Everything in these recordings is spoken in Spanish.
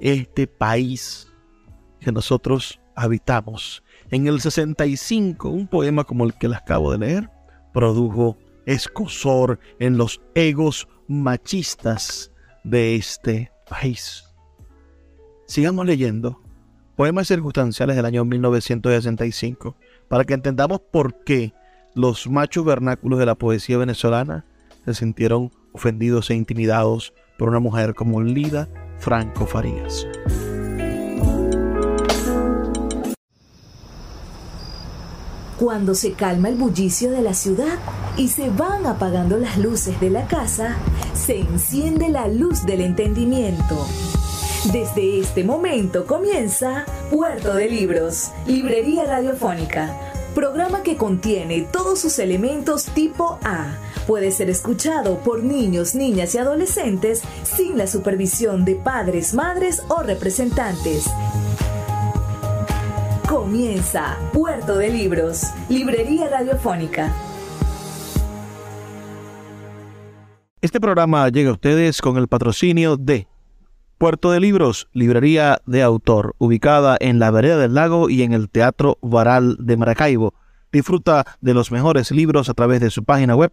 este país que nosotros habitamos. En el 65, un poema como el que les acabo de leer, produjo escosor en los egos machistas de este país. Sigamos leyendo poemas circunstanciales del año 1965 para que entendamos por qué los machos vernáculos de la poesía venezolana se sintieron ofendidos e intimidados por una mujer como Lida Franco Farías. Cuando se calma el bullicio de la ciudad y se van apagando las luces de la casa, se enciende la luz del entendimiento. Desde este momento comienza Puerto de Libros, Librería Radiofónica, programa que contiene todos sus elementos tipo A. Puede ser escuchado por niños, niñas y adolescentes sin la supervisión de padres, madres o representantes. Comienza Puerto de Libros, Librería Radiofónica. Este programa llega a ustedes con el patrocinio de Puerto de Libros, librería de autor, ubicada en la vereda del lago y en el Teatro Varal de Maracaibo. Disfruta de los mejores libros a través de su página web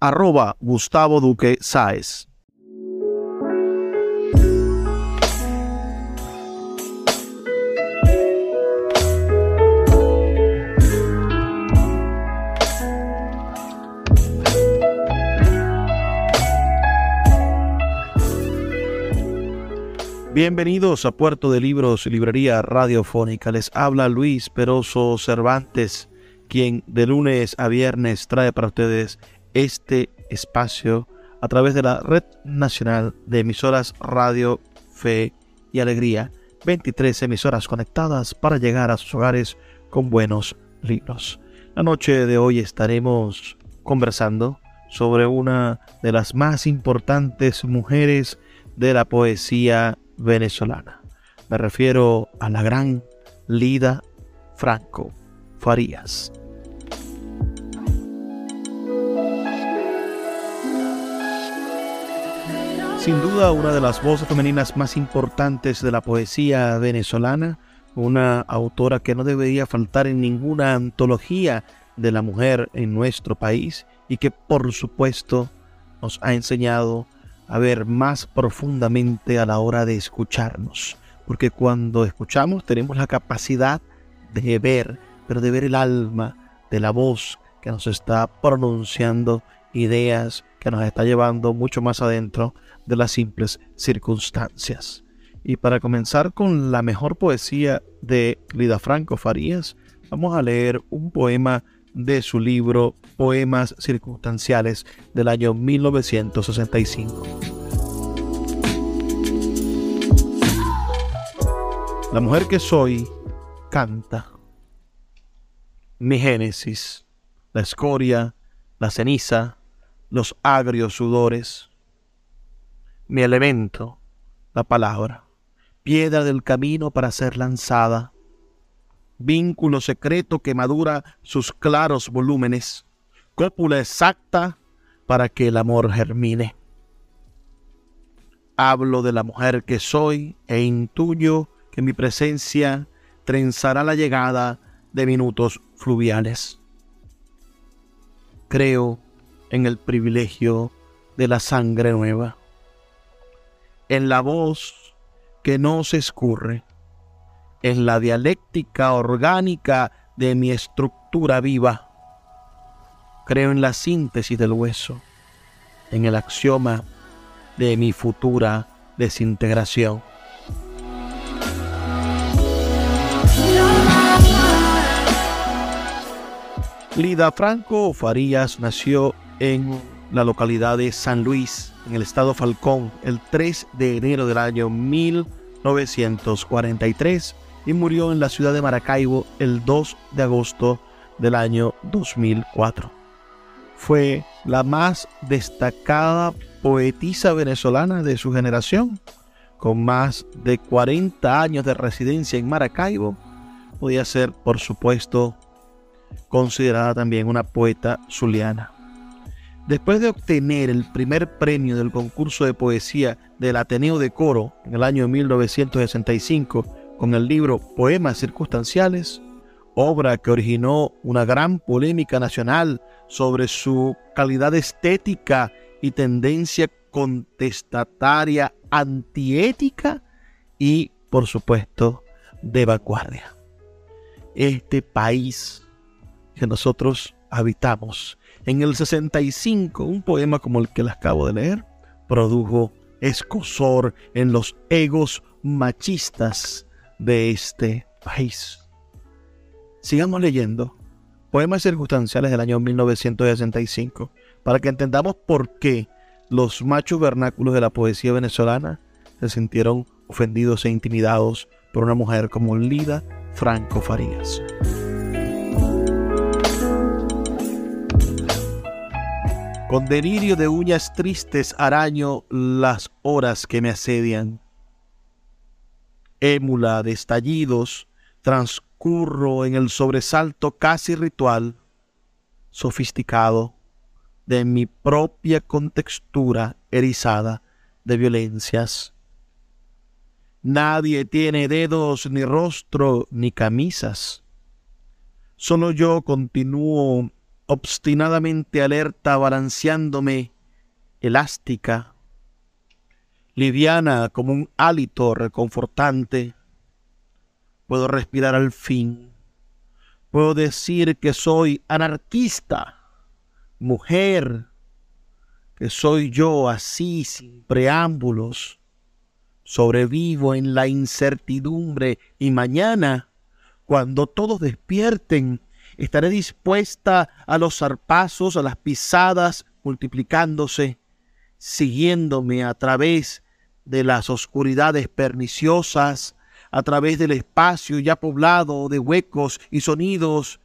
arroba Gustavo Duque Sáez. Bienvenidos a Puerto de Libros, Librería Radiofónica. Les habla Luis Peroso Cervantes, quien de lunes a viernes trae para ustedes este espacio a través de la Red Nacional de Emisoras Radio, Fe y Alegría. 23 emisoras conectadas para llegar a sus hogares con buenos libros. La noche de hoy estaremos conversando sobre una de las más importantes mujeres de la poesía venezolana. Me refiero a la gran Lida Franco Farías. Sin duda una de las voces femeninas más importantes de la poesía venezolana, una autora que no debería faltar en ninguna antología de la mujer en nuestro país y que por supuesto nos ha enseñado a ver más profundamente a la hora de escucharnos. Porque cuando escuchamos tenemos la capacidad de ver, pero de ver el alma de la voz que nos está pronunciando ideas que nos está llevando mucho más adentro de las simples circunstancias. Y para comenzar con la mejor poesía de Lida Franco Farías, vamos a leer un poema de su libro Poemas Circunstanciales del año 1965. La mujer que soy canta. Mi génesis, la escoria, la ceniza, los agrios sudores. Mi elemento, la palabra, piedra del camino para ser lanzada vínculo secreto que madura sus claros volúmenes, cópula exacta para que el amor germine. Hablo de la mujer que soy e intuyo que mi presencia trenzará la llegada de minutos fluviales. Creo en el privilegio de la sangre nueva, en la voz que no se escurre, en la dialéctica orgánica de mi estructura viva. Creo en la síntesis del hueso, en el axioma de mi futura desintegración. Lida Franco Farías nació en la localidad de San Luis, en el estado Falcón, el 3 de enero del año 1000 1943 y murió en la ciudad de Maracaibo el 2 de agosto del año 2004. Fue la más destacada poetisa venezolana de su generación, con más de 40 años de residencia en Maracaibo, podía ser, por supuesto, considerada también una poeta zuliana. Después de obtener el primer premio del concurso de poesía del Ateneo de Coro en el año 1965 con el libro Poemas Circunstanciales, obra que originó una gran polémica nacional sobre su calidad estética y tendencia contestataria antiética y, por supuesto, de vanguardia. Este país que nosotros habitamos. En el 65, un poema como el que les acabo de leer, produjo escosor en los egos machistas de este país. Sigamos leyendo poemas circunstanciales del año 1965 para que entendamos por qué los machos vernáculos de la poesía venezolana se sintieron ofendidos e intimidados por una mujer como Lida Franco Farías. Con delirio de uñas tristes araño las horas que me asedian. Émula de estallidos, transcurro en el sobresalto casi ritual, sofisticado, de mi propia contextura erizada de violencias. Nadie tiene dedos, ni rostro, ni camisas. Solo yo continúo obstinadamente alerta, balanceándome, elástica, liviana como un hálito reconfortante. Puedo respirar al fin. Puedo decir que soy anarquista, mujer, que soy yo así sin preámbulos. Sobrevivo en la incertidumbre y mañana, cuando todos despierten, Estaré dispuesta a los zarpazos, a las pisadas, multiplicándose, siguiéndome a través de las oscuridades perniciosas, a través del espacio ya poblado de huecos y sonidos,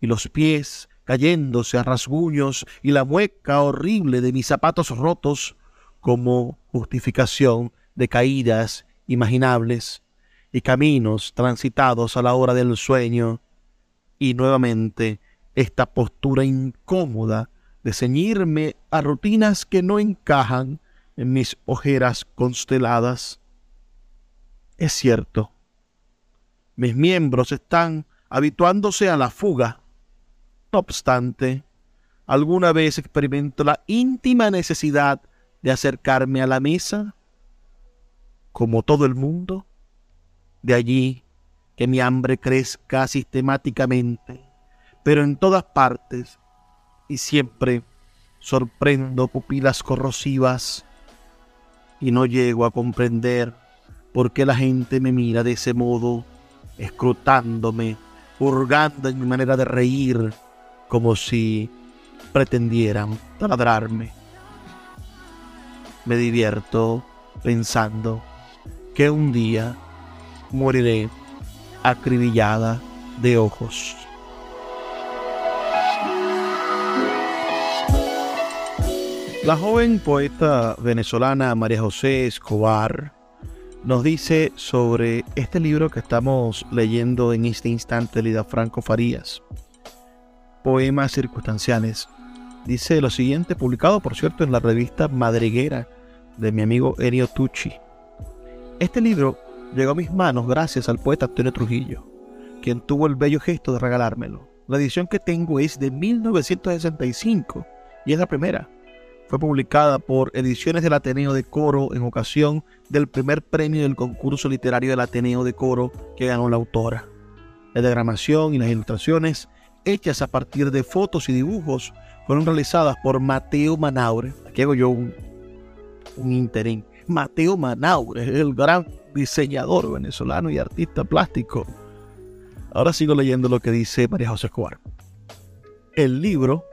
y los pies cayéndose a rasguños y la mueca horrible de mis zapatos rotos como justificación de caídas imaginables y caminos transitados a la hora del sueño y nuevamente esta postura incómoda de ceñirme a rutinas que no encajan en mis ojeras consteladas. Es cierto, mis miembros están habituándose a la fuga. No obstante, alguna vez experimento la íntima necesidad de acercarme a la mesa, como todo el mundo. De allí que mi hambre crezca sistemáticamente, pero en todas partes y siempre sorprendo pupilas corrosivas y no llego a comprender por qué la gente me mira de ese modo, escrutándome, hurgando en mi manera de reír, como si pretendieran taladrarme. Me divierto pensando que un día moriré acribillada de ojos. La joven poeta venezolana María José Escobar nos dice sobre este libro que estamos leyendo en este instante, Lida Franco Farías, Poemas Circunstanciales. Dice lo siguiente, publicado por cierto en la revista Madriguera de mi amigo Enio Tucci. Este libro llegó a mis manos gracias al poeta Antonio Trujillo, quien tuvo el bello gesto de regalármelo. La edición que tengo es de 1965 y es la primera. Fue publicada por Ediciones del Ateneo de Coro en ocasión del primer premio del concurso literario del Ateneo de Coro que ganó la autora. La diagramación y las ilustraciones, hechas a partir de fotos y dibujos, fueron realizadas por Mateo Manaure. Aquí hago yo un, un interín. Mateo Manaure, el gran diseñador venezolano y artista plástico. Ahora sigo leyendo lo que dice María José Escobar. El libro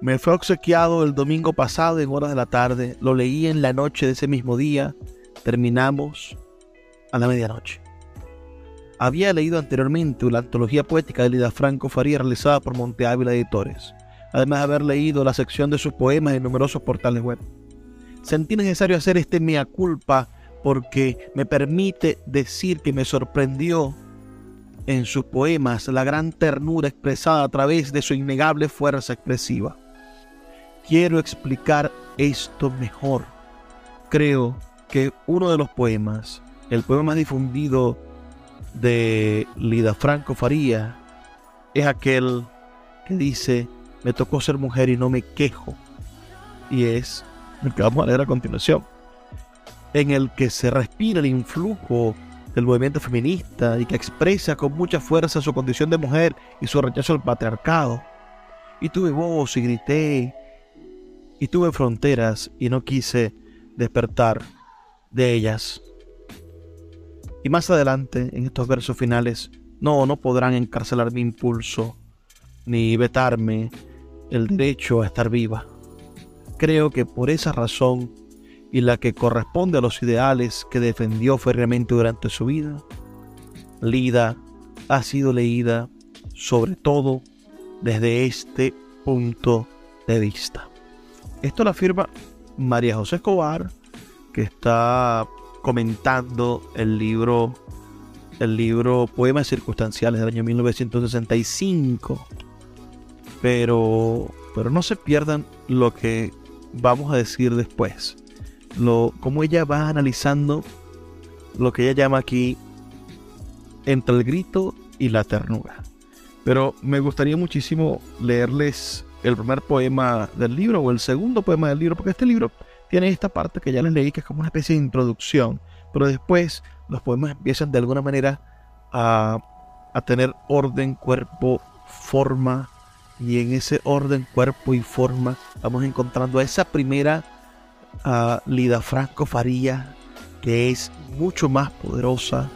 me fue obsequiado el domingo pasado en horas de la tarde. Lo leí en la noche de ese mismo día. Terminamos a la medianoche. Había leído anteriormente una antología poética de Lida Franco Faría realizada por Monte Ávila Editores, además de haber leído la sección de sus poemas en numerosos portales web. Sentí necesario hacer este mea culpa porque me permite decir que me sorprendió en sus poemas la gran ternura expresada a través de su innegable fuerza expresiva. Quiero explicar esto mejor. Creo que uno de los poemas, el poema más difundido de Lida Franco Faría es aquel que dice, me tocó ser mujer y no me quejo. Y es el que vamos a leer a continuación, en el que se respira el influjo del movimiento feminista y que expresa con mucha fuerza su condición de mujer y su rechazo al patriarcado. Y tuve voz y grité, y tuve fronteras y no quise despertar de ellas. Y más adelante, en estos versos finales, no, no podrán encarcelar mi impulso, ni vetarme el derecho a estar viva. Creo que por esa razón y la que corresponde a los ideales que defendió férreamente durante su vida, Lida ha sido leída sobre todo desde este punto de vista. Esto lo afirma María José Escobar, que está comentando el libro, el libro Poemas Circunstanciales del año 1965. Pero, pero no se pierdan lo que vamos a decir después. Lo, cómo ella va analizando lo que ella llama aquí entre el grito y la ternura. Pero me gustaría muchísimo leerles el primer poema del libro o el segundo poema del libro, porque este libro tiene esta parte que ya les leí, que es como una especie de introducción, pero después los poemas empiezan de alguna manera a, tener orden, cuerpo, forma, y en ese orden, cuerpo y forma vamos encontrando a esa primera Lida Franco Faría, que es mucho más poderosa,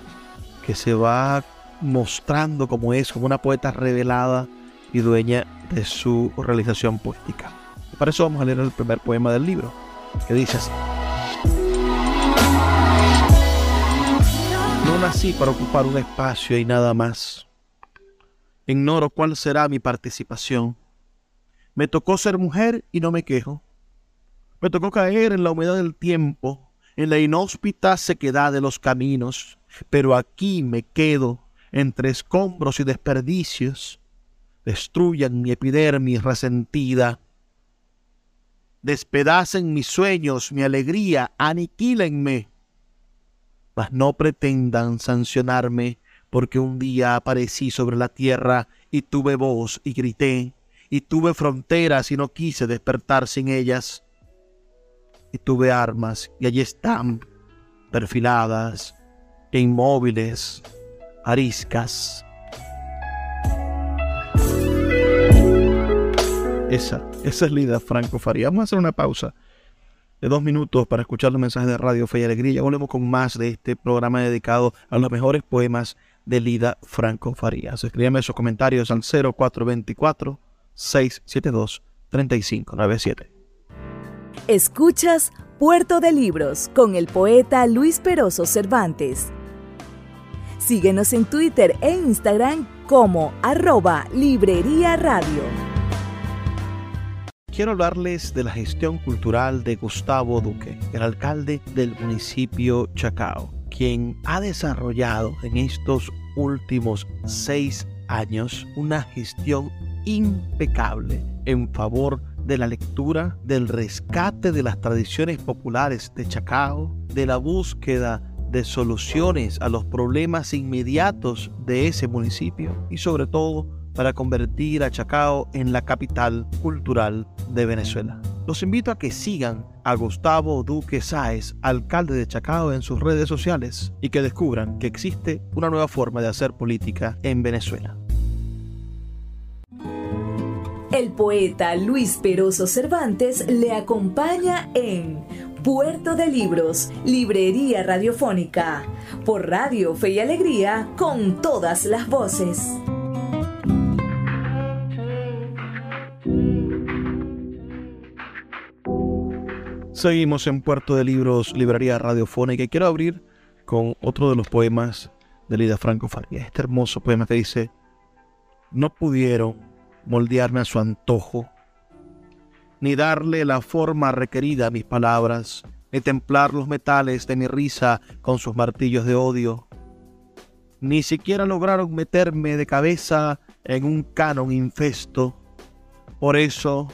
que se va mostrando como es, como una poeta revelada y dueña de su realización poética. Para eso vamos a leer el primer poema del libro que dice así. No nací para ocupar un espacio y nada más. Ignoro cuál será mi participación. Me tocó ser mujer y no me quejo. Me tocó caer en la humedad del tiempo, en la inhóspita sequedad de los caminos, pero aquí me quedo entre escombros y desperdicios. Destruyan mi epidermis resentida despedacen mis sueños, mi alegría, aniquílenme. Mas no pretendan sancionarme, porque un día aparecí sobre la tierra y tuve voz y grité, y tuve fronteras y no quise despertar sin ellas. Y tuve armas y allí están, perfiladas e inmóviles, ariscas, Esa, esa es Lida Franco Faría. Vamos a hacer una pausa de dos minutos para escuchar los mensajes de Radio Fe y Alegría. Volvemos con más de este programa dedicado a los mejores poemas de Lida Franco Farías. Escríbeme sus comentarios al 0424 672 3597. Escuchas Puerto de Libros con el poeta Luis Peroso Cervantes. Síguenos en Twitter e Instagram como arroba Librería Radio quiero hablarles de la gestión cultural de Gustavo Duque, el alcalde del municipio Chacao, quien ha desarrollado en estos últimos seis años una gestión impecable en favor de la lectura, del rescate de las tradiciones populares de Chacao, de la búsqueda de soluciones a los problemas inmediatos de ese municipio y sobre todo para convertir a Chacao en la capital cultural de Venezuela. Los invito a que sigan a Gustavo Duque Sáez, alcalde de Chacao, en sus redes sociales y que descubran que existe una nueva forma de hacer política en Venezuela. El poeta Luis Peroso Cervantes le acompaña en Puerto de Libros, Librería Radiofónica, por Radio Fe y Alegría, con todas las voces. Seguimos en Puerto de Libros, Librería Radiofónica y quiero abrir con otro de los poemas de Lida Franco Faría. Este hermoso poema que dice, no pudieron moldearme a su antojo, ni darle la forma requerida a mis palabras, ni templar los metales de mi risa con sus martillos de odio. Ni siquiera lograron meterme de cabeza en un canon infesto. Por eso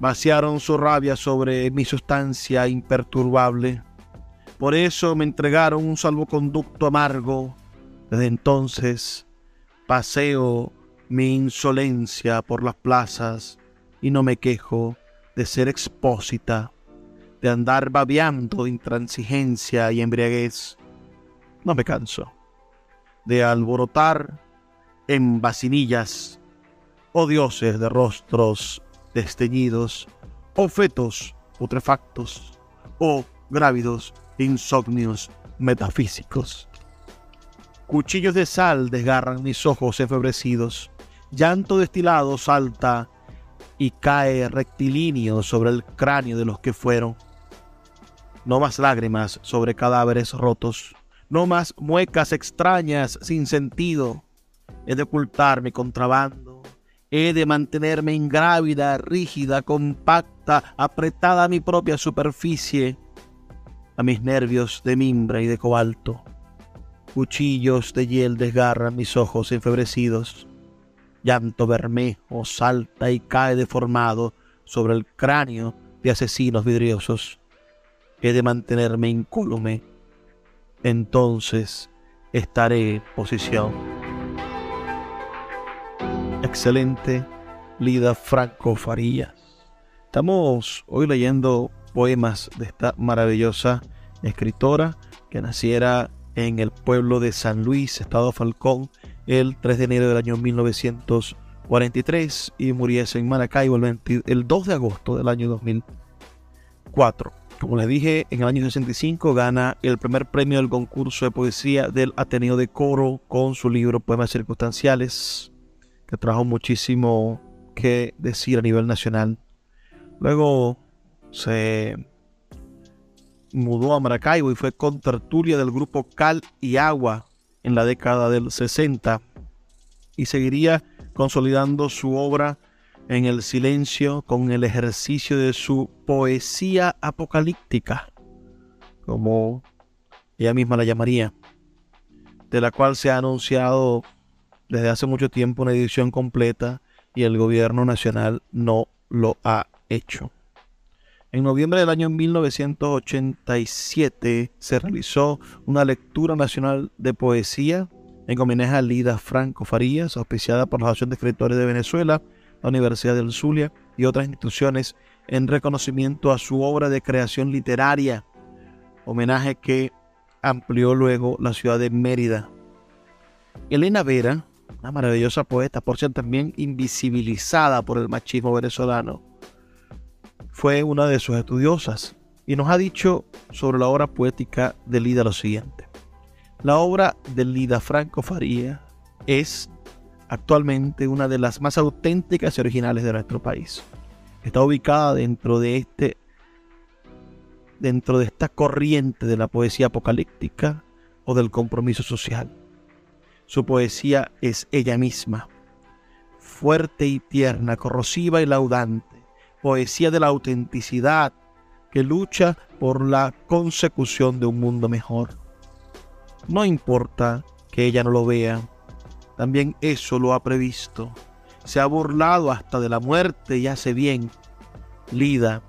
vaciaron su rabia sobre mi sustancia imperturbable. Por eso me entregaron un salvoconducto amargo. Desde entonces paseo mi insolencia por las plazas y no me quejo de ser expósita, de andar babeando intransigencia y embriaguez. No me canso de alborotar en vacinillas o dioses de rostros desteñidos, o fetos putrefactos, o grávidos insomnios metafísicos. Cuchillos de sal desgarran mis ojos enfebrecidos, llanto destilado salta y cae rectilíneo sobre el cráneo de los que fueron. No más lágrimas sobre cadáveres rotos, no más muecas extrañas sin sentido. He de ocultar mi contrabando, he de mantenerme ingrávida, rígida, compacta, apretada a mi propia superficie, a mis nervios de mimbre y de cobalto. Cuchillos de hiel desgarran mis ojos enfebrecidos llanto bermejo salta y cae deformado sobre el cráneo de asesinos vidriosos. He de mantenerme incólume. Entonces estaré en posición. Excelente, Lida Franco Farías. Estamos hoy leyendo poemas de esta maravillosa escritora que naciera en el pueblo de San Luis, Estado Falcón, el 3 de enero del año 1943 y muriese en Maracaibo el, 2 de agosto del año 2004. Como les dije, en el año 65 gana el primer premio del concurso de poesía del Ateneo de Coro con su libro Poemas Circunstanciales, que trajo muchísimo que decir a nivel nacional. Luego se mudó a Maracaibo y fue con tertulia del grupo Cal y Agua en la década del 60 y seguiría consolidando su obra en el silencio con el ejercicio de su poesía apocalíptica, como ella misma la llamaría, de la cual se ha anunciado desde hace mucho tiempo una edición completa y el gobierno nacional no lo ha hecho. En noviembre del año 1987 se realizó una lectura nacional de poesía en homenaje a Lida Franco Farías, auspiciada por la Asociación de Escritores de Venezuela, la Universidad del Zulia y otras instituciones en reconocimiento a su obra de creación literaria, homenaje que amplió luego la ciudad de Mérida. Elena Vera, una maravillosa poeta, por ser también invisibilizada por el machismo venezolano, fue una de sus estudiosas y nos ha dicho sobre la obra poética de Lida lo siguiente. La obra de Lida Franco Faría es actualmente una de las más auténticas y originales de nuestro país. Está ubicada dentro de este dentro de esta corriente de la poesía apocalíptica o del compromiso social. Su poesía es ella misma, fuerte y tierna, corrosiva y laudante poesía de la autenticidad que lucha por la consecución de un mundo mejor. No importa que ella no lo vea, también eso lo ha previsto. Se ha burlado hasta de la muerte y hace bien. Lida,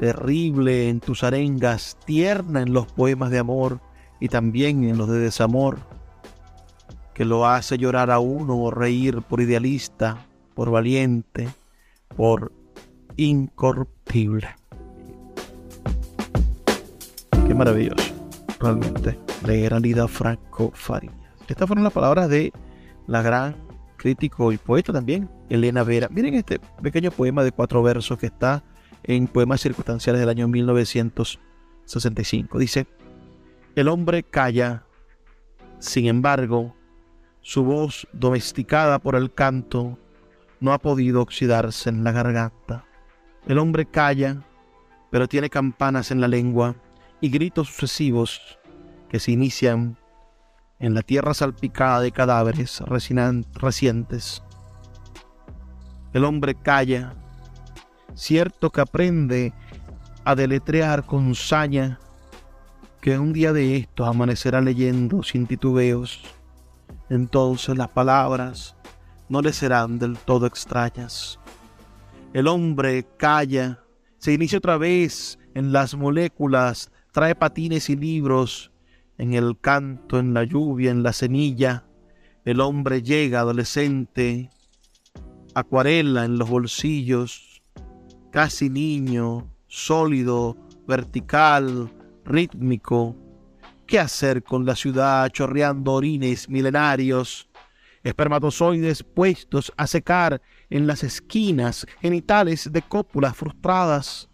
terrible en tus arengas, tierna en los poemas de amor y también en los de desamor, que lo hace llorar a uno o reír por idealista, por valiente, por incorruptible. Qué maravilloso, realmente, leer a Franco Farías. Estas fueron las palabras de la gran crítico y poeta también, Elena Vera. Miren este pequeño poema de cuatro versos que está en Poemas Circunstanciales del año 1965. Dice, el hombre calla, sin embargo, su voz domesticada por el canto no ha podido oxidarse en la garganta. El hombre calla, pero tiene campanas en la lengua y gritos sucesivos que se inician en la tierra salpicada de cadáveres recientes. El hombre calla, cierto que aprende a deletrear con saña, que un día de estos amanecerá leyendo sin titubeos. Entonces las palabras no le serán del todo extrañas. El hombre calla, se inicia otra vez en las moléculas, trae patines y libros, en el canto, en la lluvia, en la semilla. El hombre llega adolescente, acuarela en los bolsillos, casi niño, sólido, vertical, rítmico. ¿Qué hacer con la ciudad chorreando orines milenarios? Espermatozoides puestos a secar en las esquinas genitales de cópulas frustradas.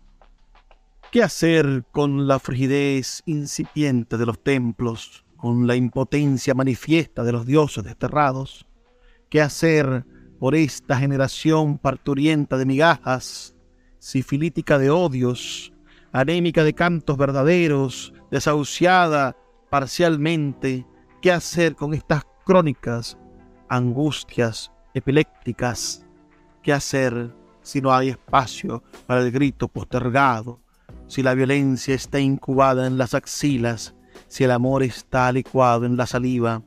¿Qué hacer con la frigidez incipiente de los templos, con la impotencia manifiesta de los dioses desterrados? ¿Qué hacer por esta generación parturienta de migajas, sifilítica de odios, anémica de cantos verdaderos, desahuciada parcialmente? ¿Qué hacer con estas crónicas angustias epilépticas? ¿Qué hacer si no hay espacio para el grito postergado? si la violencia está incubada en las axilas, si el amor está licuado en la saliva,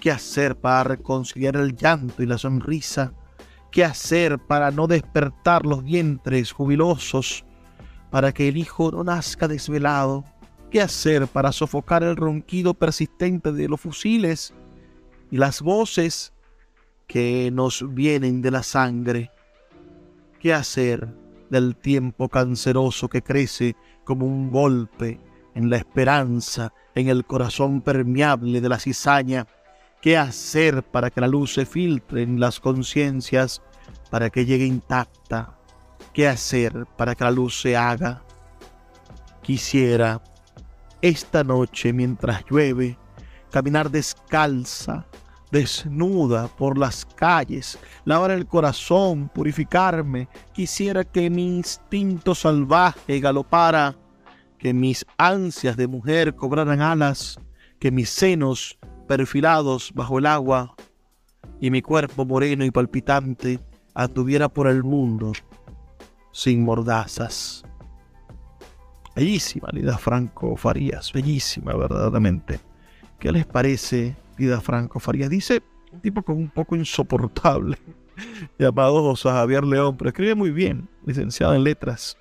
¿qué hacer para reconciliar el llanto y la sonrisa? ¿Qué hacer para no despertar los vientres jubilosos, para que el hijo no nazca desvelado? ¿Qué hacer para sofocar el ronquido persistente de los fusiles y las voces que nos vienen de la sangre? ¿Qué hacer del tiempo canceroso que crece como un golpe en la esperanza, en el corazón permeable de la cizaña. ¿Qué hacer para que la luz se filtre en las conciencias, para que llegue intacta? ¿Qué hacer para que la luz se haga? Quisiera esta noche mientras llueve caminar descalza desnuda por las calles, lavar el corazón, purificarme. Quisiera que mi instinto salvaje galopara, que mis ansias de mujer cobraran alas, que mis senos perfilados bajo el agua y mi cuerpo moreno y palpitante anduviera por el mundo sin mordazas. Bellísima, Lida Franco Farías, bellísima verdaderamente. ¿Qué les parece Lida Franco Farías. Dice un tipo con un poco insoportable, llamado José Javier León, pero escribe muy bien, licenciado en letras.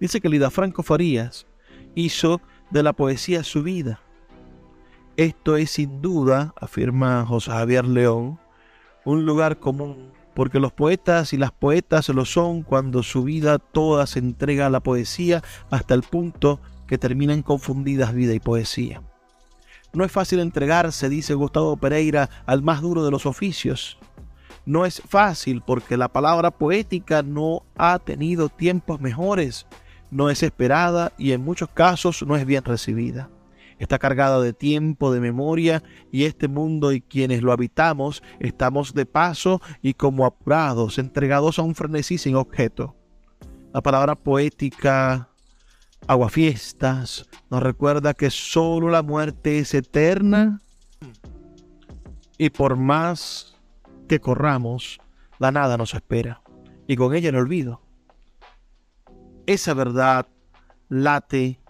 Dice que Lida Franco Farías hizo de la poesía su vida. Esto es sin duda, afirma José Javier León, un lugar común, porque los poetas y las poetas lo son cuando su vida toda se entrega a la poesía hasta el punto que terminan confundidas vida y poesía. No es fácil entregarse, dice Gustavo Pereira, al más duro de los oficios. No es fácil porque la palabra poética no ha tenido tiempos mejores, no es esperada y en muchos casos no es bien recibida. Está cargada de tiempo, de memoria y este mundo y quienes lo habitamos estamos de paso y como apurados, entregados a un frenesí sin objeto. La palabra poética aguafiestas, nos recuerda que solo la muerte es eterna y por más que corramos, la nada nos espera y con ella el olvido. Esa verdad late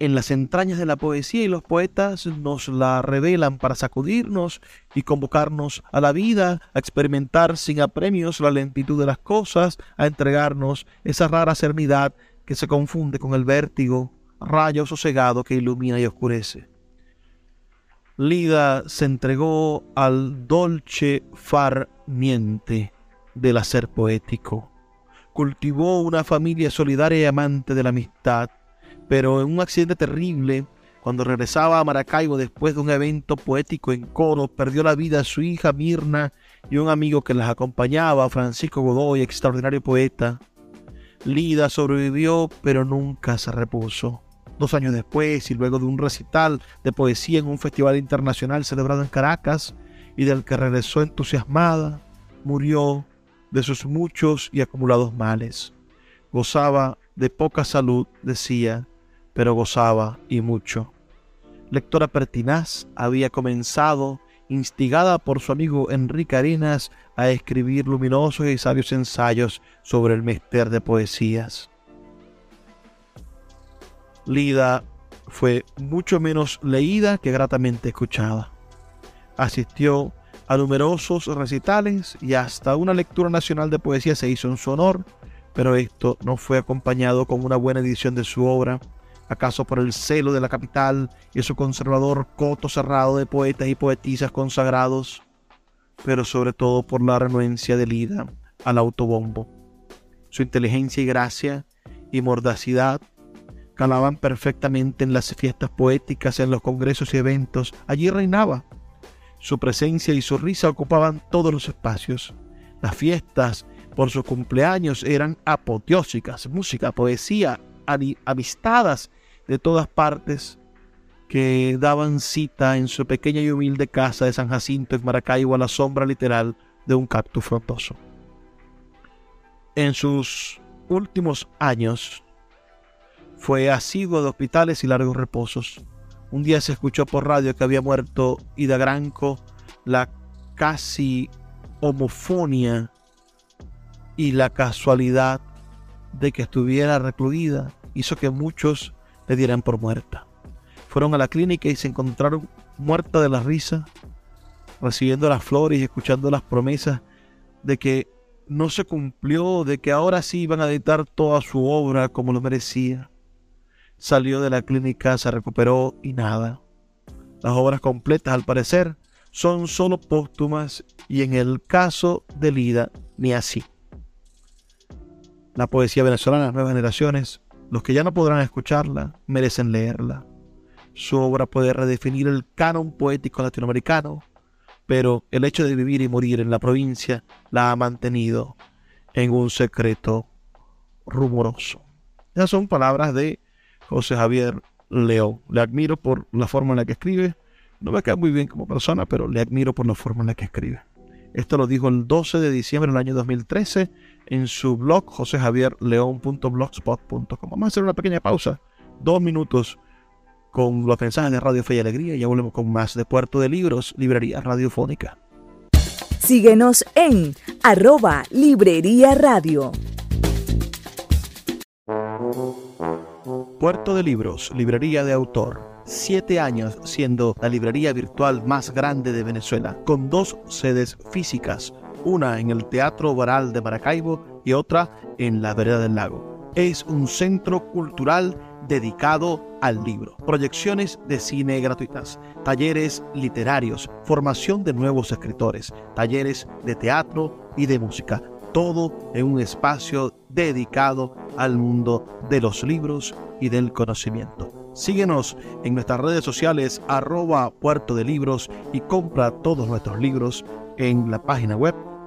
en las entrañas de la poesía y los poetas nos la revelan para sacudirnos y convocarnos a la vida, a experimentar sin apremios la lentitud de las cosas, a entregarnos esa rara serenidad que se confunde con el vértigo, rayo sosegado que ilumina y oscurece. Lida se entregó al dolce far niente del hacer poético. Cultivó una familia solidaria y amante de la amistad, pero en un accidente terrible, cuando regresaba a Maracaibo después de un evento poético en coro, perdió la vida su hija Mirna y un amigo que las acompañaba, Francisco Godoy, extraordinario poeta. Lida sobrevivió, pero nunca se repuso. Dos años después, y luego de un recital de poesía en un festival internacional celebrado en Caracas, y del que regresó entusiasmada, murió de sus muchos y acumulados males. Gozaba de poca salud, decía, pero gozaba y mucho. lectora pertinaz, había comenzado, instigada por su amigo Enrique Arenas, a escribir luminosos y sabios ensayos sobre el mister de poesías. Lida fue mucho menos leída que gratamente escuchada. Asistió a numerosos recitales y hasta una lectura nacional de poesía se hizo en su honor, pero esto no fue acompañado con una buena edición de su obra, acaso por el celo de la capital y su conservador coto cerrado de poetas y poetisas consagrados, pero sobre todo por la renuencia de Lida al autobombo. Su inteligencia y gracia y mordacidad calaban perfectamente en las fiestas poéticas, en los congresos y eventos. Allí reinaba. Su presencia y su risa ocupaban todos los espacios. Las fiestas por sus cumpleaños eran apoteósicas, música, poesía, avistadas de todas partes que daban cita en su pequeña y humilde casa de San Jacinto en Maracaibo a la sombra literal de un cactus frondoso. En sus últimos años fue asiduo de hospitales y largos reposos. Un día se escuchó por radio que había muerto Ida Granco, la casi homofonia y la casualidad de que estuviera recluida hizo que muchos le dieran por muerta. Fueron a la clínica y se encontraron muerta de la risa, recibiendo las flores y escuchando las promesas de que no se cumplió, de que ahora sí iban a editar toda su obra como lo merecía salió de la clínica, se recuperó y nada. Las obras completas, al parecer, son solo póstumas y en el caso de Lida, ni así. La poesía venezolana, nuevas generaciones, los que ya no podrán escucharla, merecen leerla. Su obra puede redefinir el canon poético latinoamericano, pero el hecho de vivir y morir en la provincia la ha mantenido en un secreto rumoroso. Esas son palabras de José Javier León. Le admiro por la forma en la que escribe. No me cae muy bien como persona, pero le admiro por la forma en la que escribe. Esto lo dijo el 12 de diciembre del año 2013 en su blog josejavierleón.blogspot.com. Vamos a hacer una pequeña pausa, dos minutos con los mensajes de Radio Fe y Alegría y ya volvemos con más de Puerto de Libros, Librería Radiofónica. Síguenos en arroba Librería Radio. Puerto de Libros, librería de autor. Siete años siendo la librería virtual más grande de Venezuela, con dos sedes físicas, una en el Teatro Baral de Maracaibo y otra en la Vereda del Lago. Es un centro cultural dedicado al libro. Proyecciones de cine gratuitas, talleres literarios, formación de nuevos escritores, talleres de teatro y de música. Todo en un espacio dedicado al mundo de los libros y del conocimiento. Síguenos en nuestras redes sociales arroba puerto de libros y compra todos nuestros libros en la página web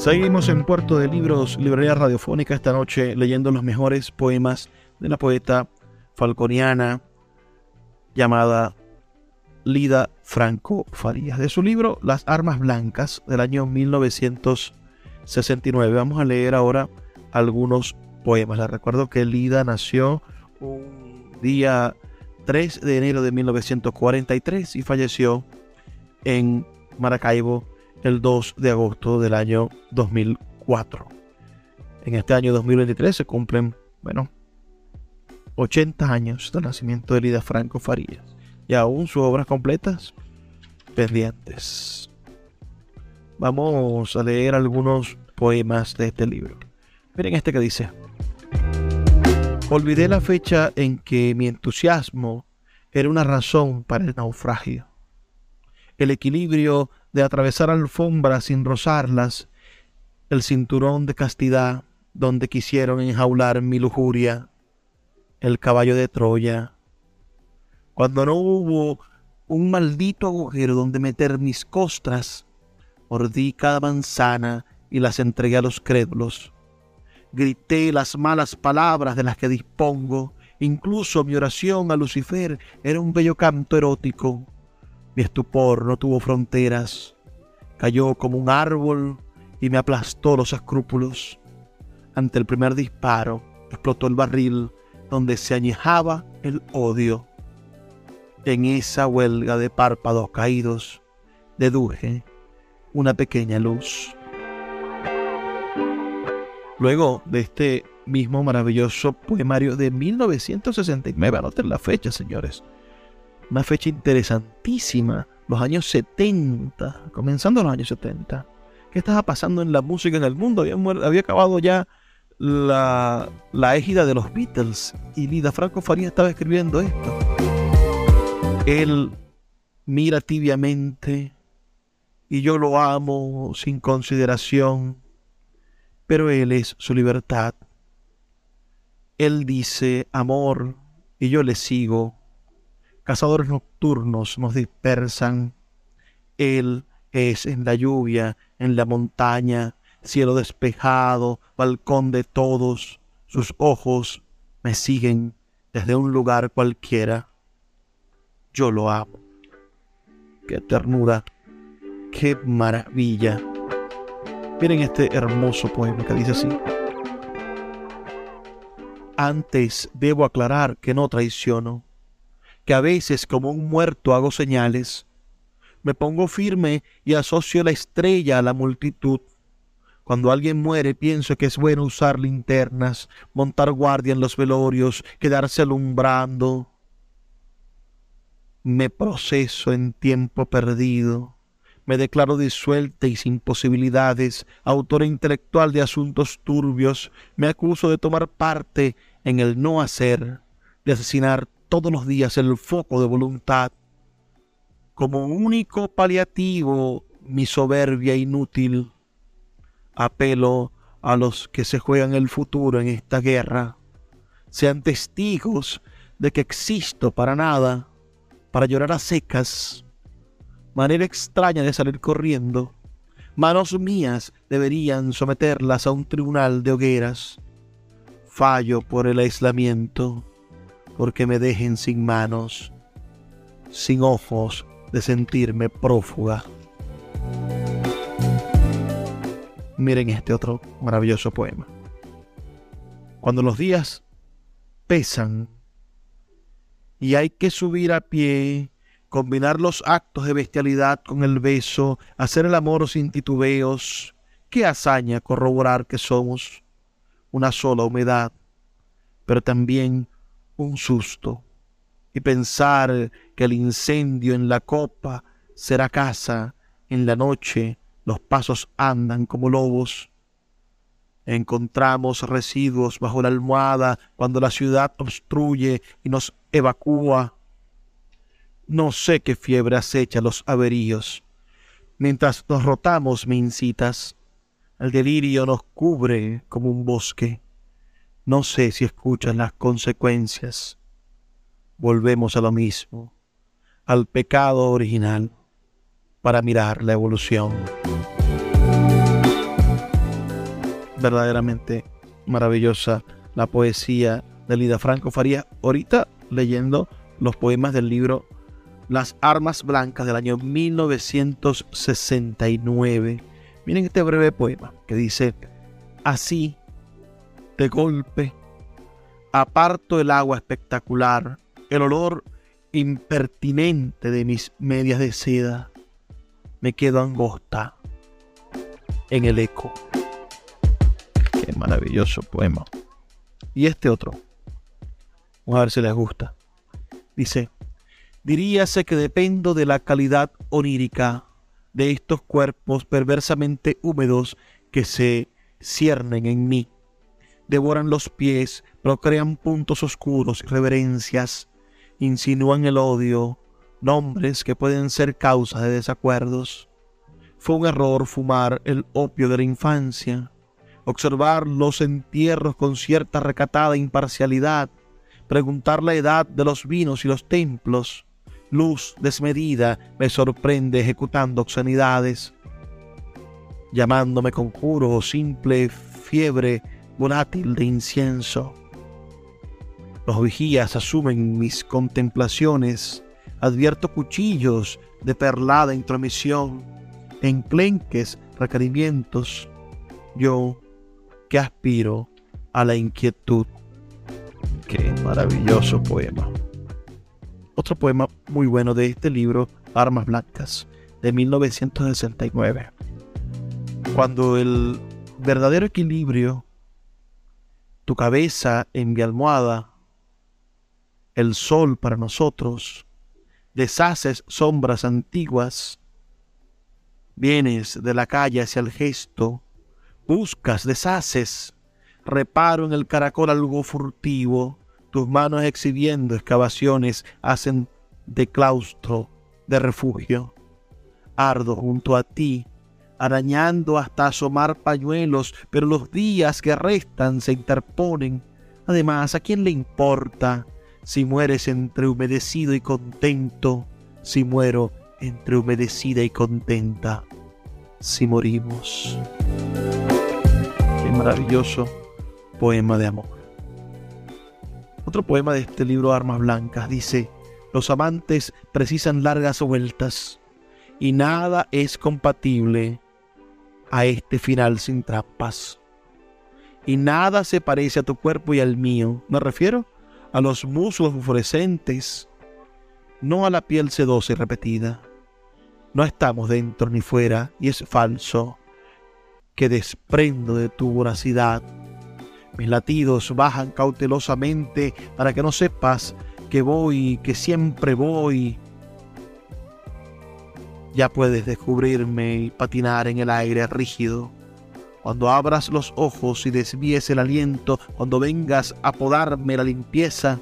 Seguimos en Puerto de Libros, Librería Radiofónica esta noche leyendo los mejores poemas de la poeta falconiana llamada Lida Franco Farías. De su libro Las Armas Blancas del año 1969. Vamos a leer ahora algunos poemas. Les recuerdo que Lida nació un día 3 de enero de 1943 y falleció en Maracaibo el 2 de agosto del año 2004. En este año 2023 se cumplen, bueno, 80 años del nacimiento de Lida Franco Farías y aún sus obras completas pendientes. Vamos a leer algunos poemas de este libro. Miren este que dice. Olvidé la fecha en que mi entusiasmo era una razón para el naufragio. El equilibrio de atravesar alfombras sin rozarlas, el cinturón de castidad donde quisieron enjaular mi lujuria, el caballo de Troya, cuando no hubo un maldito agujero donde meter mis costras, mordí cada manzana y las entregué a los crédulos. Grité las malas palabras de las que dispongo, incluso mi oración a Lucifer era un bello canto erótico. Mi estupor no tuvo fronteras, cayó como un árbol y me aplastó los escrúpulos. Ante el primer disparo explotó el barril donde se añejaba el odio. En esa huelga de párpados caídos deduje una pequeña luz. Luego de este mismo maravilloso poemario de 1969, anoten la fecha, señores. Una fecha interesantísima, los años 70, comenzando los años 70. ¿Qué estaba pasando en la música en el mundo? Había, había acabado ya la, la égida de los Beatles y Lida Franco Faría estaba escribiendo esto. Él mira tibiamente y yo lo amo sin consideración, pero él es su libertad. Él dice amor y yo le sigo. Cazadores nocturnos nos dispersan. Él es en la lluvia, en la montaña, cielo despejado, balcón de todos, sus ojos me siguen desde un lugar cualquiera. Yo lo amo. Qué ternura, qué maravilla. Miren este hermoso poema que dice así. Antes debo aclarar que no traiciono, que a veces como un muerto hago señales, me pongo firme y asocio la estrella a la multitud cuando alguien muere, pienso que es bueno usar linternas, montar guardia en los velorios, quedarse alumbrando. Me proceso en tiempo perdido. Me declaro disuelta y sin posibilidades, autora intelectual de asuntos turbios. Me acuso de tomar parte en el no hacer, de asesinar todos los días el foco de voluntad. Como único paliativo, mi soberbia inútil apelo a los que se juegan el futuro en esta guerra, sean testigos de que existo para nada, para llorar a secas, manera extraña de salir corriendo. Manos mías deberían someterlas a un tribunal de hogueras. Fallo por el aislamiento, porque me dejen sin manos, sin ojos de sentirme prófuga. Miren este otro maravilloso poema. Cuando los días pesan y hay que subir a pie, combinar los actos de bestialidad con el beso, hacer el amor sin titubeos, qué hazaña corroborar que somos una sola humedad, pero también un susto, y pensar que el incendio en la copa será casa en la noche los pasos andan como lobos. Encontramos residuos bajo la almohada cuando la ciudad obstruye y nos evacúa. No sé qué fiebre acecha los averíos. Mientras nos rotamos me incitas. El delirio nos cubre como un bosque. No sé si escuchas las consecuencias. Volvemos a lo mismo, al pecado original, para mirar la evolución verdaderamente maravillosa la poesía de Lida Franco Faría. Ahorita leyendo los poemas del libro Las Armas Blancas del año 1969. Miren este breve poema que dice, así, de golpe, aparto el agua espectacular, el olor impertinente de mis medias de seda, me quedo angosta en el eco maravilloso poema. Y este otro. Vamos a ver si les gusta. Dice, diríase que dependo de la calidad onírica de estos cuerpos perversamente húmedos que se ciernen en mí. Devoran los pies, procrean puntos oscuros reverencias, insinúan el odio, nombres que pueden ser causa de desacuerdos. Fue un error fumar el opio de la infancia, observar los entierros con cierta recatada imparcialidad, preguntar la edad de los vinos y los templos. Luz desmedida me sorprende ejecutando obscenidades, llamándome conjuro o simple fiebre volátil de incienso. Los vigías asumen mis contemplaciones, advierto cuchillos de perlada intromisión, enclenques requerimientos, yo que aspiro a la inquietud. Qué maravilloso poema. Otro poema muy bueno de este libro, Armas Blancas, de 1969. Cuando el verdadero equilibrio, tu cabeza en mi almohada, el sol para nosotros, deshaces sombras antiguas, vienes de la calle hacia el gesto, buscas, deshaces, reparo en el caracol algo furtivo, tus manos exhibiendo excavaciones hacen de claustro, de refugio. Ardo junto a ti, arañando hasta asomar pañuelos, pero los días que restan se interponen. Además, ¿a quién le importa si mueres entre humedecido y contento? Si muero entre humedecida y contenta. Si morimos. Qué maravilloso poema de amor. Otro poema de este libro Armas Blancas dice, los amantes precisan largas vueltas y nada es compatible a este final sin trampas. Y nada se parece a tu cuerpo y al mío. Me refiero a los muslos fluorescentes, no a la piel sedosa y repetida. No estamos dentro ni fuera y es falso que desprendo de tu voracidad. Mis latidos bajan cautelosamente para que no sepas que voy, que siempre voy. Ya puedes descubrirme y patinar en el aire rígido. Cuando abras los ojos y desvíes el aliento, cuando vengas a podarme la limpieza,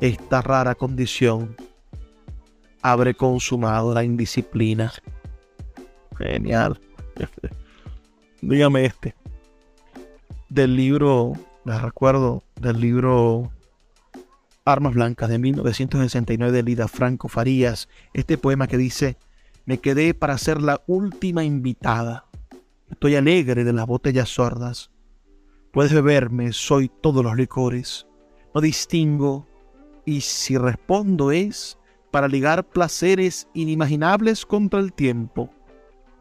esta rara condición habré consumado la indisciplina. Genial. Dígame este. Del libro, me recuerdo, del libro Armas Blancas de 1969 de Lida Franco Farías, este poema que dice, me quedé para ser la última invitada. Estoy alegre de las botellas sordas. Puedes beberme, soy todos los licores. No distingo, y si respondo es para ligar placeres inimaginables contra el tiempo,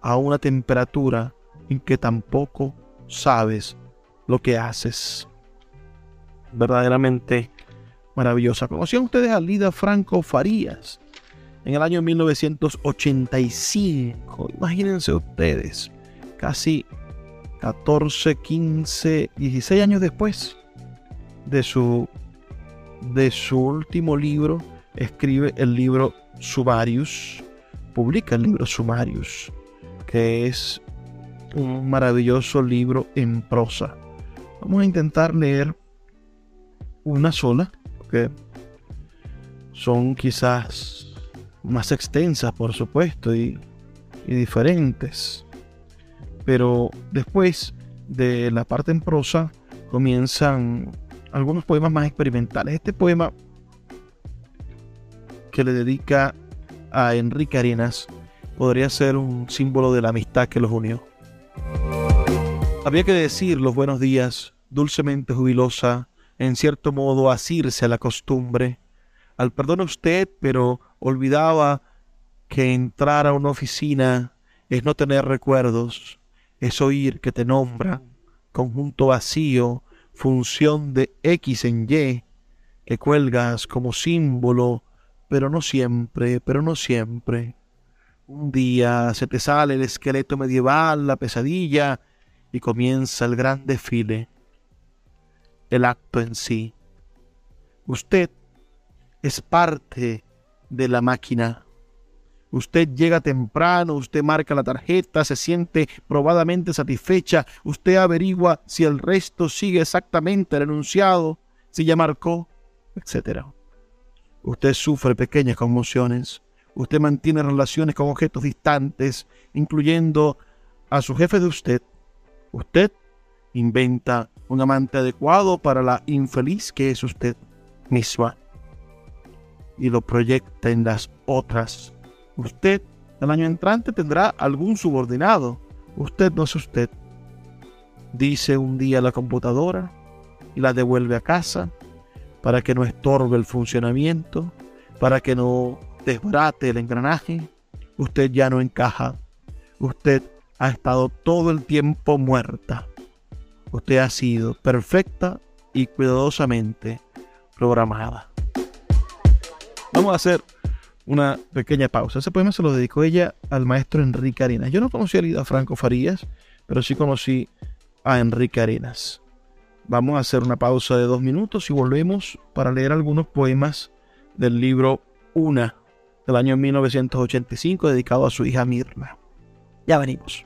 a una temperatura en que tampoco sabes lo que haces. Verdaderamente maravillosa. ¿Conocían ustedes a Lida Franco Farías? En el año 1985, imagínense ustedes, casi 14, 15, 16 años después de su, de su último libro, escribe el libro Sumarius, publica el libro Sumarius, que es un maravilloso libro en prosa. Vamos a intentar leer una sola, que son quizás más extensas, por supuesto, y, diferentes. Pero después de la parte en prosa comienzan algunos poemas más experimentales. Este poema que le dedica a Enrique Arenas podría ser un símbolo de la amistad que los unió. Había que decir los buenos días, dulcemente jubilosa, en cierto modo asirse a la costumbre. Al perdón a usted, pero olvidaba que entrar a una oficina es no tener recuerdos, es oír que te nombra, conjunto vacío, función de X en Y, que cuelgas como símbolo, pero no siempre, pero no siempre. Un día se te sale el esqueleto medieval, la pesadilla, y comienza el gran desfile, el acto en sí. Usted es parte de la máquina. Usted llega temprano, usted marca la tarjeta, se siente probadamente satisfecha, usted averigua si el resto sigue exactamente el enunciado, si ya marcó, etc. Usted sufre pequeñas conmociones, Usted mantiene relaciones con objetos distantes, incluyendo a su jefe de usted. Usted inventa un amante adecuado para la infeliz que es usted misma y lo proyecta en las otras. Usted el año entrante tendrá algún subordinado. Usted no es usted. Dice un día la computadora y la devuelve a casa para que no estorbe el funcionamiento, para que no desbarate el engranaje. Usted ya no encaja. Usted ha estado todo el tiempo muerta. Usted ha sido perfecta y cuidadosamente programada. Vamos a hacer una pequeña pausa. Ese poema se lo dedicó ella al maestro Enrique Arenas. Yo no conocí a Lida Franco Farías, pero sí conocí a Enrique Arenas. Vamos a hacer una pausa de dos minutos y volvemos para leer algunos poemas del libro Una del año 1985 dedicado a su hija Mirna. Ya venimos.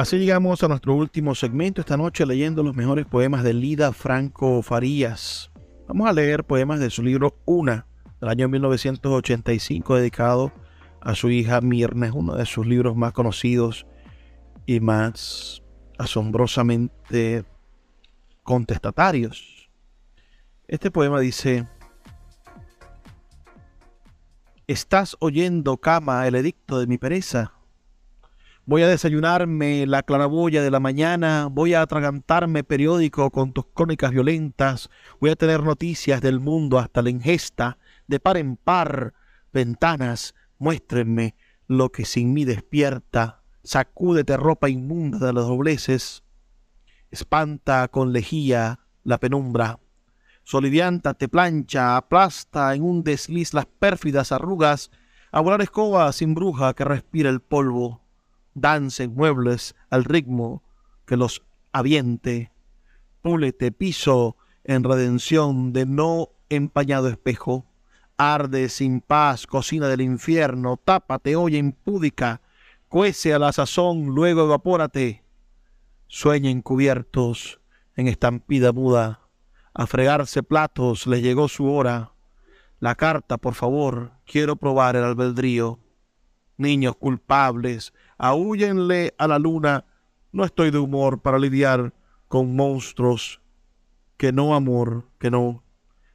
Así llegamos a nuestro último segmento esta noche leyendo los mejores poemas de Lida Franco Farías. Vamos a leer poemas de su libro Una, del año 1985, dedicado a su hija Mirna. Es uno de sus libros más conocidos y más asombrosamente contestatarios. Este poema dice, Estás oyendo, cama, el edicto de mi pereza Voy a desayunarme la claraboya de la mañana, voy a atragantarme periódico con tus crónicas violentas, voy a tener noticias del mundo hasta la ingesta, de par en par, ventanas, muéstrenme lo que sin mí despierta, sacúdete ropa inmunda de los dobleces, espanta con lejía la penumbra, te plancha, aplasta en un desliz las pérfidas arrugas, a volar escoba sin bruja que respira el polvo dancen muebles al ritmo que los aviente. Púlete piso en redención de no empañado espejo. Arde sin paz, cocina del infierno, tápate, olla impúdica, cuece a la sazón, luego evapórate. Sueñen cubiertos en estampida muda, a fregarse platos les llegó su hora. La carta, por favor, quiero probar el albedrío. Niños culpables, Ahúyenle a la luna. No estoy de humor para lidiar con monstruos. Que no, amor, que no.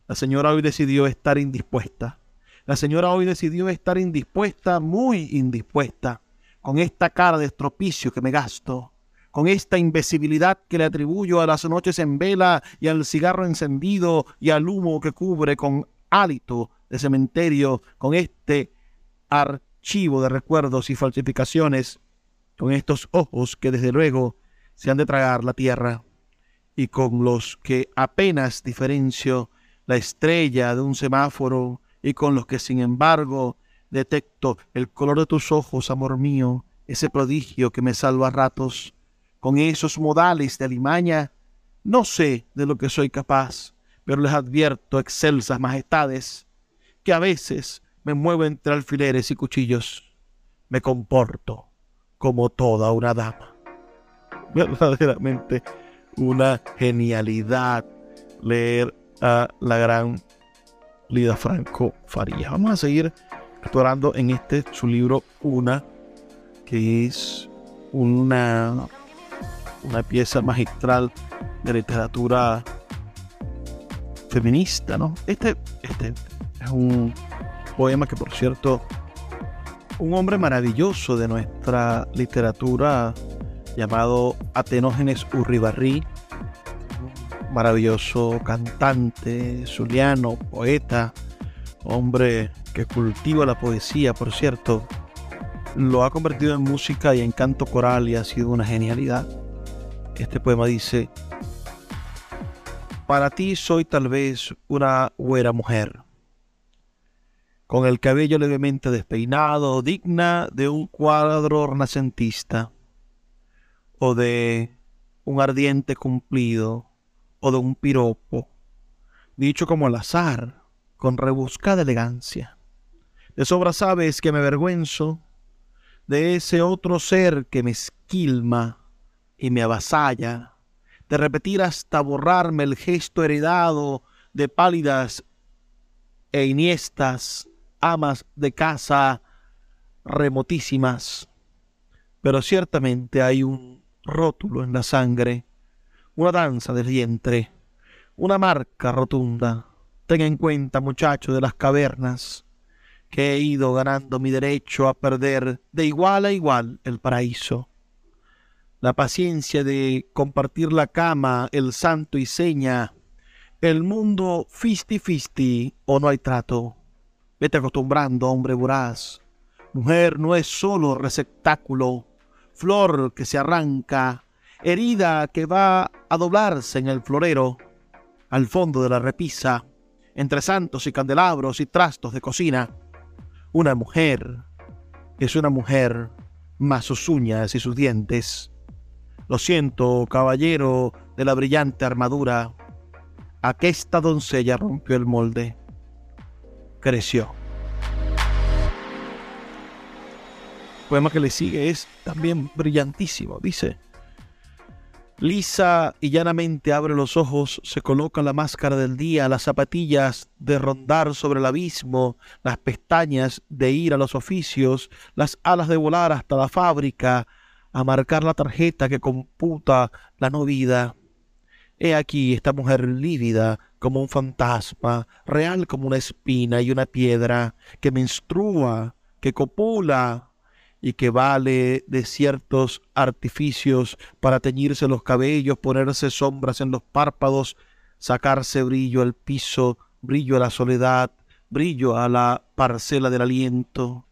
La señora hoy decidió estar indispuesta. La señora hoy decidió estar indispuesta, muy indispuesta, con esta cara de estropicio que me gasto, con esta invisibilidad que le atribuyo a las noches en vela y al cigarro encendido y al humo que cubre con hálito de cementerio, con este ar archivo de recuerdos y falsificaciones, con estos ojos que desde luego se han de tragar la tierra, y con los que apenas diferencio la estrella de un semáforo, y con los que sin embargo detecto el color de tus ojos, amor mío, ese prodigio que me salva a ratos, con esos modales de alimaña, no sé de lo que soy capaz, pero les advierto, excelsas majestades, que a veces me muevo entre alfileres y cuchillos, me comporto como toda una dama. verdaderamente una genialidad leer a la gran Lida Franco Farías. Vamos a seguir explorando en este su libro Una, que es una, una pieza magistral de literatura feminista, ¿no? Este, este es un poema que, por cierto, un hombre maravilloso de nuestra literatura llamado Atenógenes Urribarri, maravilloso cantante, zuliano, poeta, hombre que cultiva la poesía, por cierto, lo ha convertido en música y en canto coral y ha sido una genialidad. Este poema dice, para ti soy tal vez una güera mujer, con el cabello levemente despeinado, digna de un cuadro renacentista, o de un ardiente cumplido, o de un piropo, dicho como al azar, con rebuscada elegancia. De sobra sabes que me avergüenzo de ese otro ser que me esquilma y me avasalla, de repetir hasta borrarme el gesto heredado de pálidas e iniestas amas de casa remotísimas. Pero ciertamente hay un rótulo en la sangre, una danza del vientre, una marca rotunda. Ten en cuenta, muchacho de las cavernas, que he ido ganando mi derecho a perder de igual a igual el paraíso. La paciencia de compartir la cama, el santo y seña, el mundo fisti fisti o no hay trato. Vete acostumbrando, hombre voraz. Mujer no es solo receptáculo, flor que se arranca, herida que va a doblarse en el florero, al fondo de la repisa, entre santos y candelabros y trastos de cocina. Una mujer es una mujer, más sus uñas y sus dientes. Lo siento, caballero de la brillante armadura, aquesta doncella rompió el molde creció. El poema que le sigue es también brillantísimo. Dice, lisa y llanamente abre los ojos, se coloca la máscara del día, las zapatillas de rondar sobre el abismo, las pestañas de ir a los oficios, las alas de volar hasta la fábrica, a marcar la tarjeta que computa la no vida. He aquí esta mujer lívida como un fantasma, real como una espina y una piedra, que menstrua, que copula y que vale de ciertos artificios para teñirse los cabellos, ponerse sombras en los párpados, sacarse brillo al piso, brillo a la soledad, brillo a la parcela del aliento,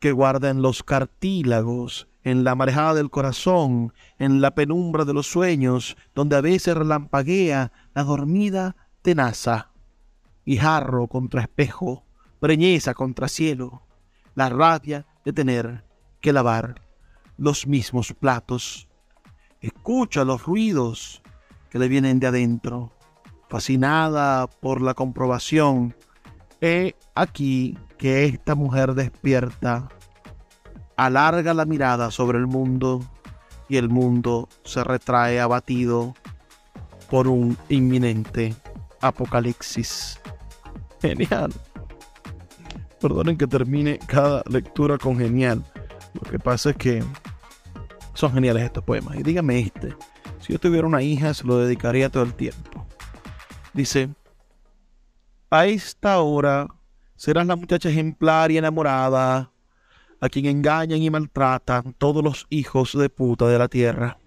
que guarda en los cartílagos en la marejada del corazón, en la penumbra de los sueños, donde a veces relampaguea la dormida tenaza, jarro contra espejo, preñeza contra cielo, la rabia de tener que lavar los mismos platos. Escucha los ruidos que le vienen de adentro, fascinada por la comprobación. He aquí que esta mujer despierta alarga la mirada sobre el mundo y el mundo se retrae abatido por un inminente apocalipsis. Genial. Perdonen que termine cada lectura con genial. Lo que pasa es que son geniales estos poemas. Y dígame este. Si yo tuviera una hija, se lo dedicaría todo el tiempo. Dice, a esta hora serás la muchacha ejemplar y enamorada a quien engañan y maltratan todos los hijos de puta de la tierra,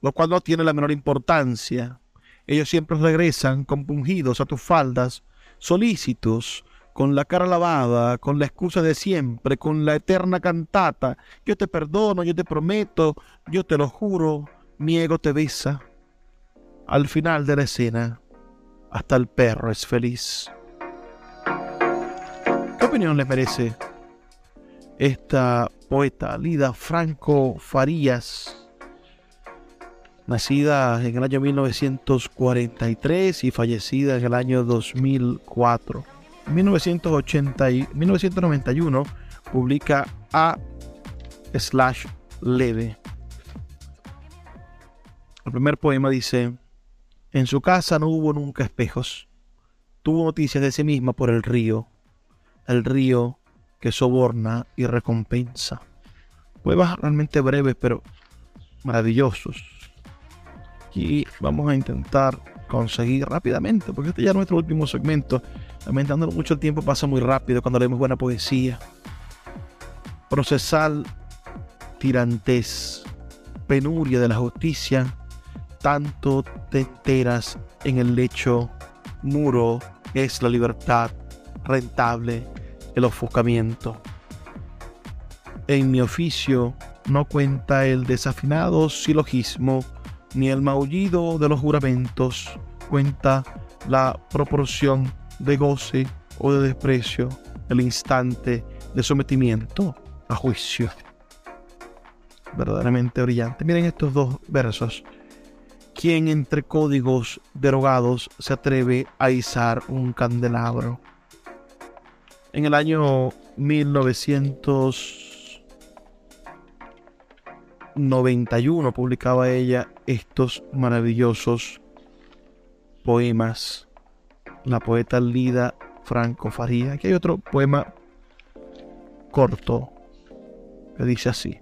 lo cual no tiene la menor importancia. Ellos siempre regresan compungidos a tus faldas, solícitos, con la cara lavada, con la excusa de siempre, con la eterna cantata. Yo te perdono, yo te prometo, yo te lo juro, mi ego te besa. Al final de la escena, hasta el perro es feliz. ¿Qué opinión les merece esta poeta Lida Franco Farías, nacida en el año 1943 y fallecida en el año 2004. En 1991 publica A slash leve. El primer poema dice, en su casa no hubo nunca espejos. Tuvo noticias de sí misma por el río, el río que soborna y recompensa. Poemas realmente breves, pero maravillosos. Y vamos a intentar conseguir rápidamente, porque este ya es nuestro último segmento. Lamentándolo mucho el tiempo pasa muy rápido cuando leemos buena poesía. Procesal, tirantes, penuria de la justicia, tanto te enteras en el lecho muro es la libertad rentable, el ofuscamiento. En mi oficio no cuenta el desafinado silogismo ni el maullido de los juramentos, cuenta la proporción de goce o de desprecio, el instante de sometimiento a juicio. Verdaderamente brillante. Miren estos dos versos. ¿Quién entre códigos derogados se atreve a izar un candelabro? En el año 1991 publicaba ella estos maravillosos poemas. La poeta Lida Franco Faría. Aquí hay otro poema corto que dice así.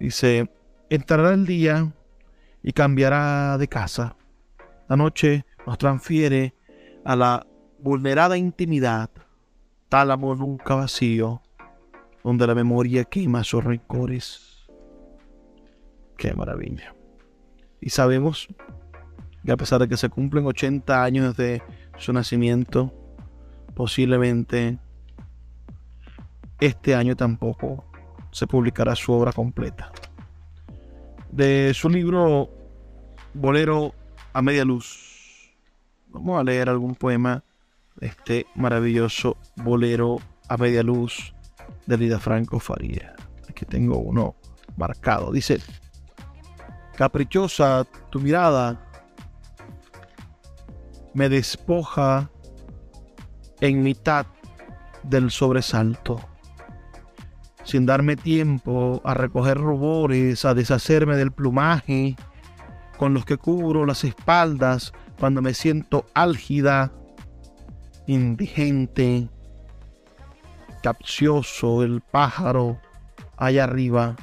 Dice, entrará el día y cambiará de casa. La noche nos transfiere a la vulnerada intimidad, tálamo nunca vacío, donde la memoria quema sus rencores. Qué maravilla. Y sabemos que a pesar de que se cumplen 80 años desde su nacimiento, posiblemente este año tampoco se publicará su obra completa de su libro Bolero a media luz. Vamos a leer algún poema este maravilloso Bolero a media luz de Lida Franco Faría. Aquí tengo uno marcado. Dice, caprichosa tu mirada me despoja en mitad del sobresalto sin darme tiempo a recoger rubores, a deshacerme del plumaje con los que cubro las espaldas cuando me siento álgida, indigente, capcioso el pájaro allá arriba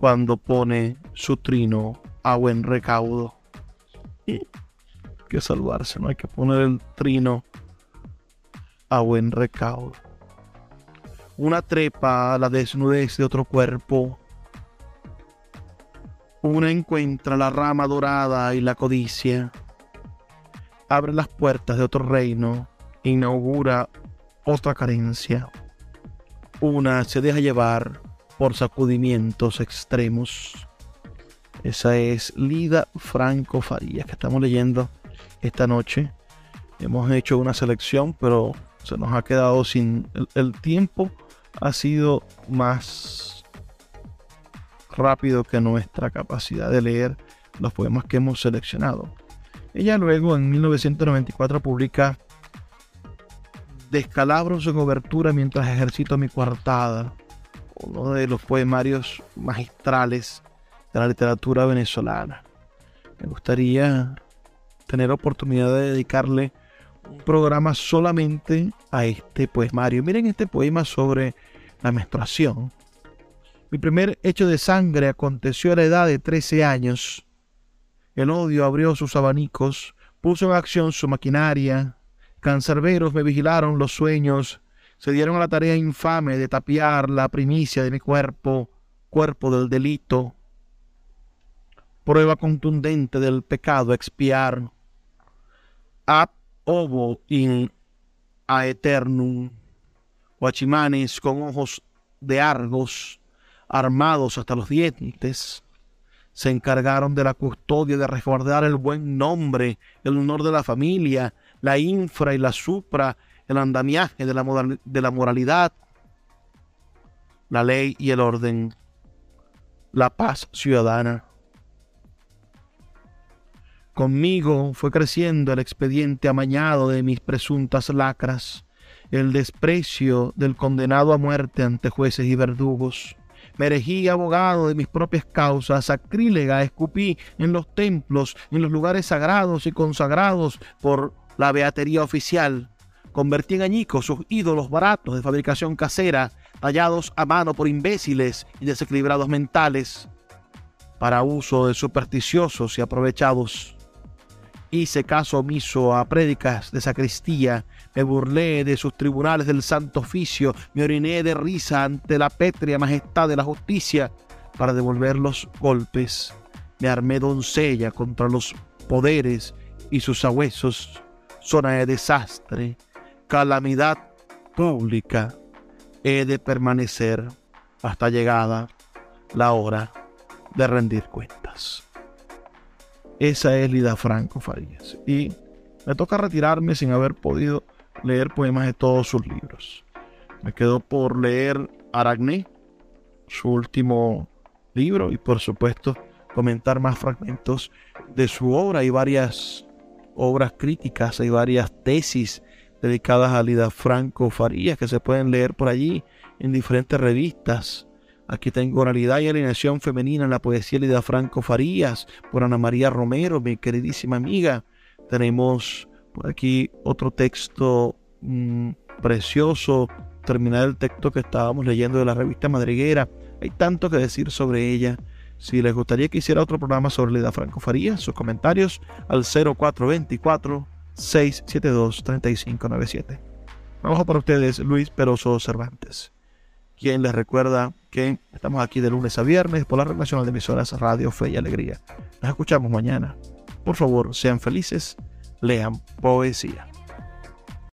cuando pone su trino a buen recaudo. Hay que salvarse, no hay que poner el trino a buen recaudo una trepa a la desnudez de otro cuerpo. Una encuentra la rama dorada y la codicia. Abre las puertas de otro reino. Inaugura otra carencia. Una se deja llevar por sacudimientos extremos. Esa es Lida Franco Farías que estamos leyendo esta noche. Hemos hecho una selección, pero se nos ha quedado sin el, el tiempo ha sido más rápido que nuestra capacidad de leer los poemas que hemos seleccionado. Ella luego en 1994 publica Descalabros en obertura mientras ejercito mi coartada, uno de los poemarios magistrales de la literatura venezolana. Me gustaría tener oportunidad de dedicarle un programa solamente a este poemario. Miren este poema sobre la menstruación. Mi primer hecho de sangre aconteció a la edad de 13 años. El odio abrió sus abanicos, puso en acción su maquinaria. Cancerberos me vigilaron los sueños, se dieron a la tarea infame de tapiar la primicia de mi cuerpo, cuerpo del delito. Prueba contundente del pecado expiar. Ab ovo in aeternum guachimanes con ojos de argos, armados hasta los dientes, se encargaron de la custodia de resguardar el buen nombre, el honor de la familia, la infra y la supra, el andamiaje de la, moralidad, la ley y el orden, la paz ciudadana. Conmigo fue creciendo el expediente amañado de mis presuntas lacras el desprecio del condenado a muerte ante jueces y verdugos, Me abogado de mis propias causas, sacrílega, escupí en los templos, en los lugares sagrados y consagrados por la beatería oficial. Convertí en añicos sus ídolos baratos de fabricación casera, tallados a mano por imbéciles y desequilibrados mentales, para uso de supersticiosos y aprovechados. Hice caso omiso a prédicas de sacristía, me burlé de sus tribunales del santo oficio, me oriné de risa ante la pétrea majestad de la justicia para devolver los golpes. Me armé doncella contra los poderes y sus agüesos, zona de desastre, calamidad pública. He de permanecer hasta llegada la hora de rendir cuentas. Esa es Lida Franco Farías. Y me toca retirarme sin haber podido leer poemas de todos sus libros. Me quedo por leer Aragné, su último libro, y por supuesto comentar más fragmentos de su obra. Hay varias obras críticas, hay varias tesis dedicadas a Lida Franco Farías que se pueden leer por allí en diferentes revistas. Aquí tengo Oralidad y Alineación Femenina en la poesía Lida Franco Farías por Ana María Romero, mi queridísima amiga. Tenemos aquí otro texto mm, precioso, terminar el texto que estábamos leyendo de la revista Madriguera. Hay tanto que decir sobre ella. Si les gustaría que hiciera otro programa sobre Lida Franco Farías, sus comentarios al 0424 672 3597. Vamos para ustedes, Luis Peroso Cervantes quien les recuerda que estamos aquí de lunes a viernes por la Red Nacional de Emisoras Radio Fe y Alegría. Nos escuchamos mañana. Por favor, sean felices, lean poesía.